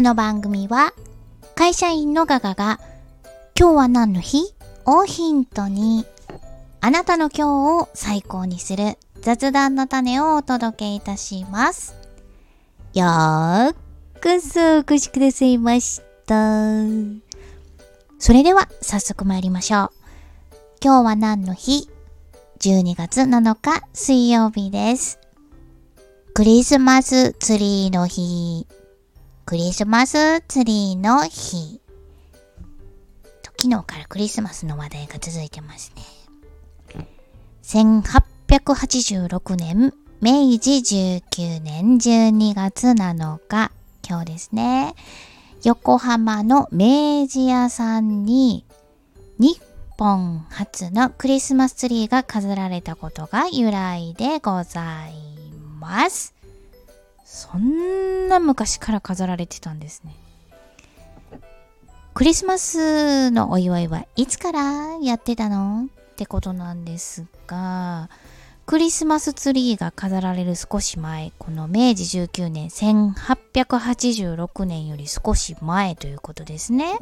この番組は会社員のガガが今日は何の日？をヒントにあなたの今日を最高にする雑談の種をお届けいたします。よーくそお越しくださいました。それでは早速参りましょう。今日は何の日 ?12 月7日水曜日です。クリスマスツリーの日。クリスマスツリーの日。と昨日からクリスマスの話題が続いてますね。1886年、明治19年12月7日、今日ですね。横浜の明治屋さんに日本初のクリスマスツリーが飾られたことが由来でございます。そんな昔から飾られてたんですね。クリスマスのお祝いはいつからやってたのってことなんですが、クリスマスツリーが飾られる少し前、この明治19年1886年より少し前ということですね。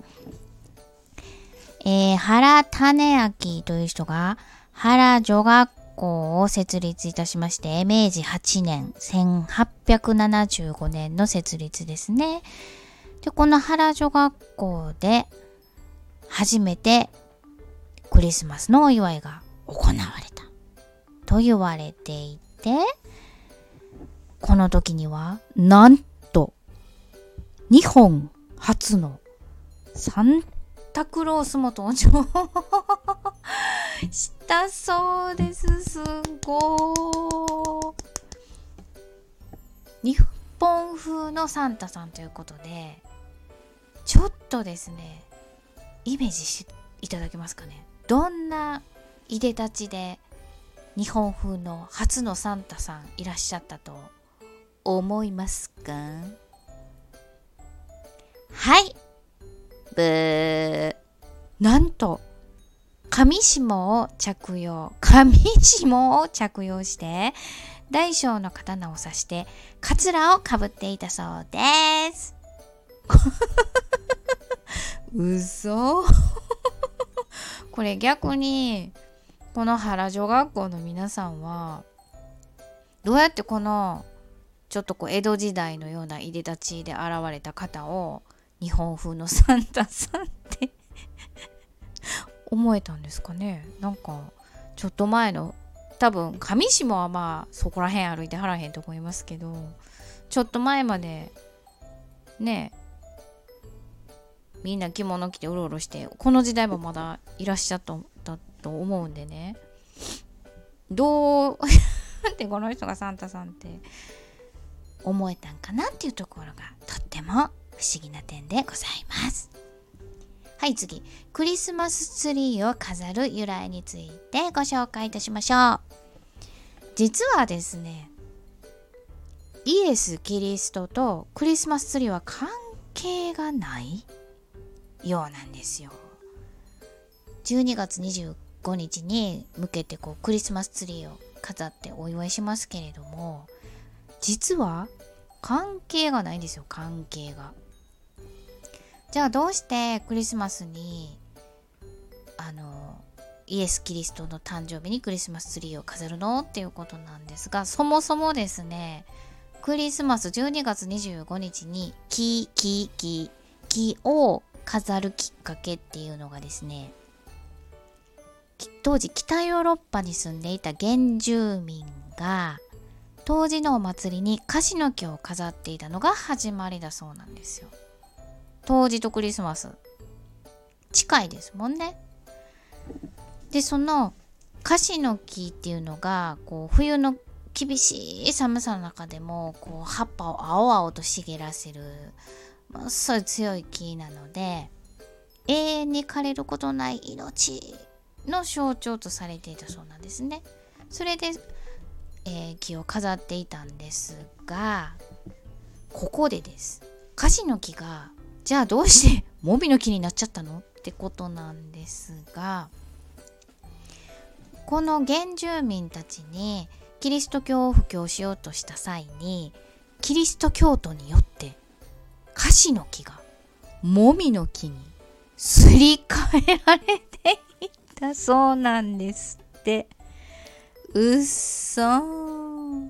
えー、原種明という人が原女学校を設立いたしまして、明治8年、1875年の設立ですね。で、この原女学校で初めてクリスマスのお祝いが行われたと言われていて、この時には、なんと、日本初のサンタクロースも登場し たそうです。すごい。日本風のサンタさんということで、ちょっとですね、イメージしていただけますかね。どんないでたちで日本風の初のサンタさんいらっしゃったと思いますか？はい。ブー。なんと、上下を着用、上下を着用して、大小の刀を刺して、カツラをかぶっていたそうです。嘘これ逆に、この原女学校の皆さんは、どうやってこの、ちょっとこう江戸時代のようないでたちで現れた方を日本風のサンタさん思えたんですかねなんかちょっと前の多分上下はまあそこら辺歩いてはらへんと思いますけどちょっと前までねみんな着物着てうろうろしてこの時代もまだいらっしゃったと思うんでねどうってこの人がサンタさんって思えたんかなっていうところがとっても不思議な点でございます。はい次。クリスマスツリーを飾る由来についてご紹介いたしましょう。実はですねイエス・キリストとクリスマスツリーは関係がないようなんですよ。12月25日に向けてこうクリスマスツリーを飾ってお祝いしますけれども実は関係がないんですよ関係が。じゃあどうしてクリスマスにあのイエス・キリストの誕生日にクリスマスツリーを飾るのっていうことなんですがそもそもですねクリスマス12月25日に木木木木を飾るきっかけっていうのがですね当時北ヨーロッパに住んでいた原住民が当時のお祭りに樫の木を飾っていたのが始まりだそうなんですよ。当時とクリスマス近いですもんね。でその樫の木っていうのがこう冬の厳しい寒さの中でもこう葉っぱを青々と茂らせるものすごい強い木なので永遠に枯れることない命の象徴とされていたそうなんですね。それで、えー、木を飾っていたんですがここでです樫の木がじゃあどうして モビの木になっちゃったのってことなんですがこの原住民たちにキリスト教を布教しようとした際にキリスト教徒によってカシの木がもみの木にすり替えられていったそうなんですって。うっそー。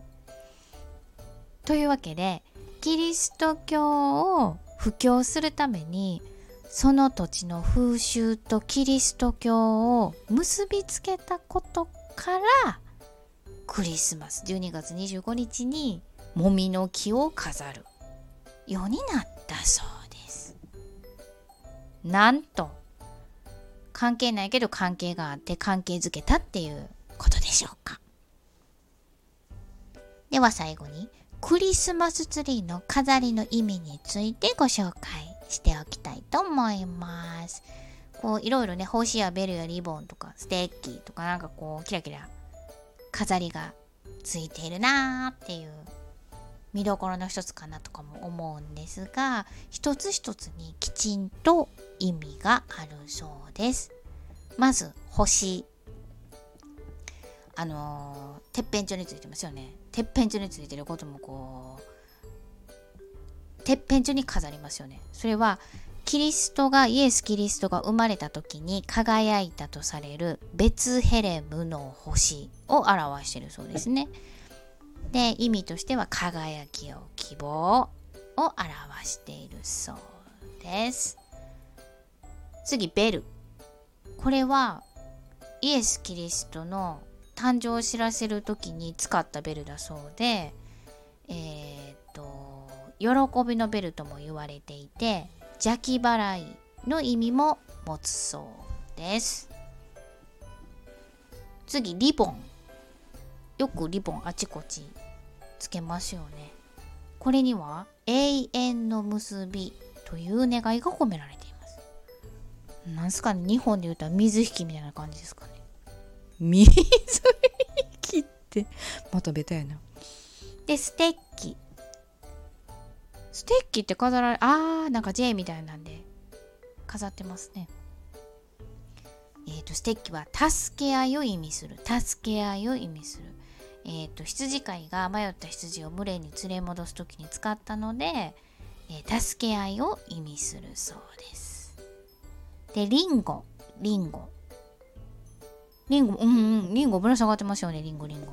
というわけでキリスト教を布教するためにその土地の風習とキリスト教を結びつけたことからクリスマス12月25日にもみの木を飾る。ようになったそうです。なんと関係ないけど関係があって関係づけたっていうことでしょうか。では最後にクリスマスツリーの飾りの意味についてご紹介しておきたいと思います。こういろいろね星やベルやリボンとかステッキとかなんかこうキラキラ飾りがついているなーっていう見どころの一つかなとかも思うんですが一つ一つにきちんと意味があるそうです。まず星あのー、てっぺん上についてますよねてっぺん上についてることもこうてっぺん上に飾りますよねそれはキリストがイエス・キリストが生まれた時に輝いたとされるベツヘレムの星を表しているそうですね。で意味としては輝きを希望を表しているそうです。次ベル。これはイエス・キリストの誕生を知らせる時に使ったベルだそうでえっ、と喜びのベルとも言われていて邪気払いの意味も持つそうです。次リボン。よくリボンあちこちつけますよね。これには永遠の結びという願いが込められています。なんすかね日本で言うと水引きみたいな感じですかね。水切って。またベタやな。でステッキ。ステッキって飾られあーなんか J みたいなんで。飾ってますね。えっ、ー、とステッキは助け合いを意味する。助け合いを意味する。えっ、ー、と羊飼いが迷った羊を群れに連れ戻す時に使ったので、えー、助け合いを意味するそうです。でリンゴ。リンゴリンゴ、うんうん、リンゴぶら下がってますよね、リンゴ、リンゴ。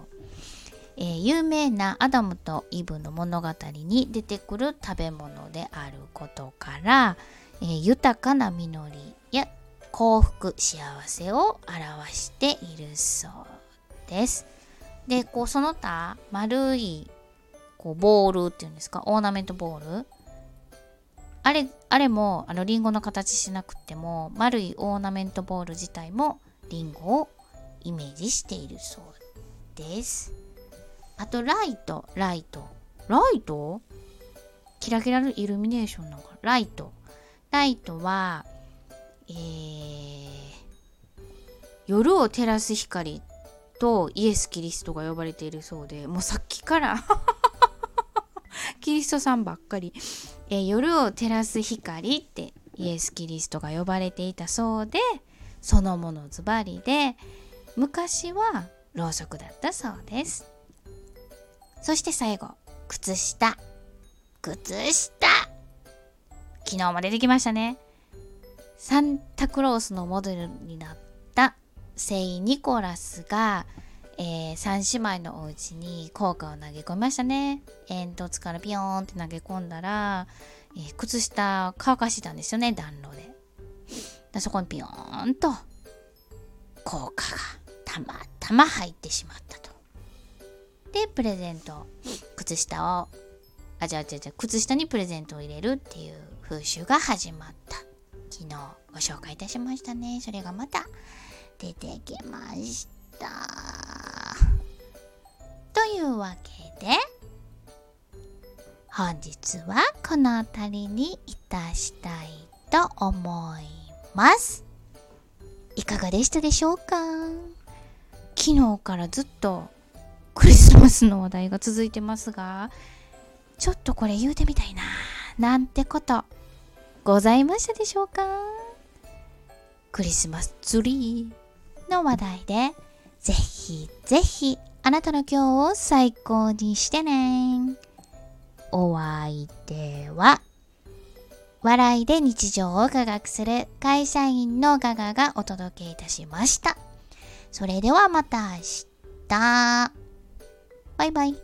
えー、有名なアダムとイブの物語に出てくる食べ物であることから、えー、豊かな実りや幸福幸せを表しているそうです。でこうその他丸いこうボールっていうんですか？オーナメントボール？あれあれもあのリンゴの形しなくても丸いオーナメントボール自体もリンゴをイメージしているそうです。あとライト、ライト。ライト？キラキラのイルミネーションなんかライト。ライトは、えー、夜を照らす光とイエス・キリストが呼ばれているそうで、もうさっきから キリストさんばっかり、えー、夜を照らす光ってイエス・キリストが呼ばれていたそうで、そのものズバリで、昔はろうそくだったそうです。そして最後靴下。靴下。昨日も出てきましたね。サンタクロースのモデルになった聖ニコラスが、えー、三姉妹のお家に効果を投げ込みましたね。煙突からピヨーンって投げ込んだら、えー、靴下乾かしてたんですよね暖炉で。でそこにピヨーンと効果が。たまたま入ってしまったと。でプレゼント靴下をあじゃあじゃあじゃ靴下にプレゼントを入れるっていう風習が始まった。昨日ご紹介いたしましたね。それがまた出てきました。というわけで本日はこの辺りにいたしたいと思います。いかがでしたでしょうか？昨日からずっとクリスマスの話題が続いてますが、ちょっとこれ言うてみたいな、なんてこと、ございましたでしょうか？クリスマスツリーの話題で、ぜひぜひ、あなたの今日を最高にしてね。お相手は、笑いで日常を科学する会社員のガガがお届けいたしました。それではまた明日。バイバイ。